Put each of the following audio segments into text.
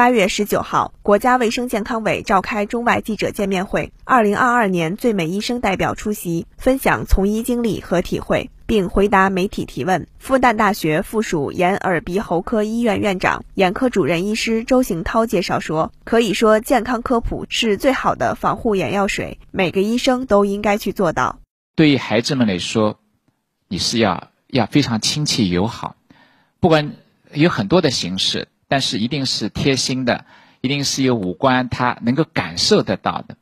八月十九号，国家卫生健康委召开中外记者见面会，二零二二年最美医生代表出席，分享从医经历和体会，并回答媒体提问。复旦大学附属眼耳鼻喉科医院院长、眼科主任医师周行涛介绍说：“可以说，健康科普是最好的防护眼药水，每个医生都应该去做到。对于孩子们来说，你是要要非常亲切友好，不管有很多的形式。”但是一定是贴心的，一定是有五官他能够感受得到的。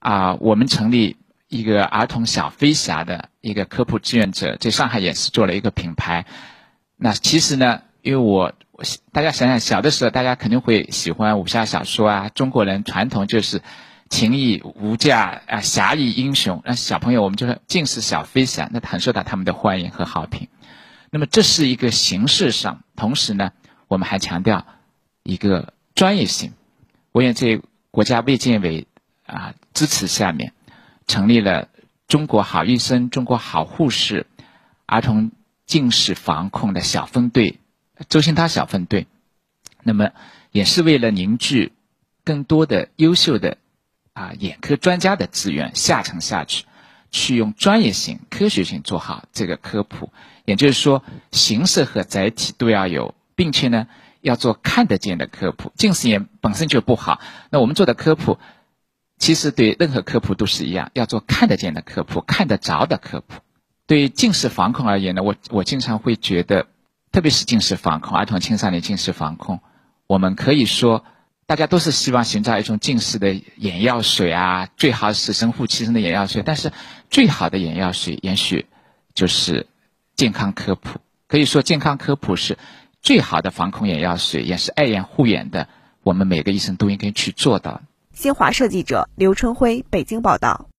啊，我们成立一个儿童小飞侠的一个科普志愿者，在上海也是做了一个品牌。那其实呢，因为我大家想想，小的时候大家肯定会喜欢武侠小说啊，中国人传统就是情义无价啊，侠义英雄。那小朋友我们就是尽是小飞侠，那很受到他们的欢迎和好评。那么这是一个形式上，同时呢。我们还强调一个专业性。我也在国家卫健委啊支持下面，成立了中国好医生、中国好护士儿童近视防控的小分队——周星涛小分队。那么，也是为了凝聚更多的优秀的啊眼科专家的资源下沉下去，去用专业性、科学性做好这个科普。也就是说，形式和载体都要有。并且呢，要做看得见的科普。近视眼本身就不好，那我们做的科普，其实对任何科普都是一样，要做看得见的科普，看得着的科普。对于近视防控而言呢，我我经常会觉得，特别是近视防控，儿童青少年近视防控，我们可以说，大家都是希望寻找一种近视的眼药水啊，最好是神乎其神的眼药水。但是，最好的眼药水也许就是健康科普。可以说，健康科普是。最好的防控眼药水也是爱眼护眼的，我们每个医生都应该去做到。新华社记者刘春辉北京报道。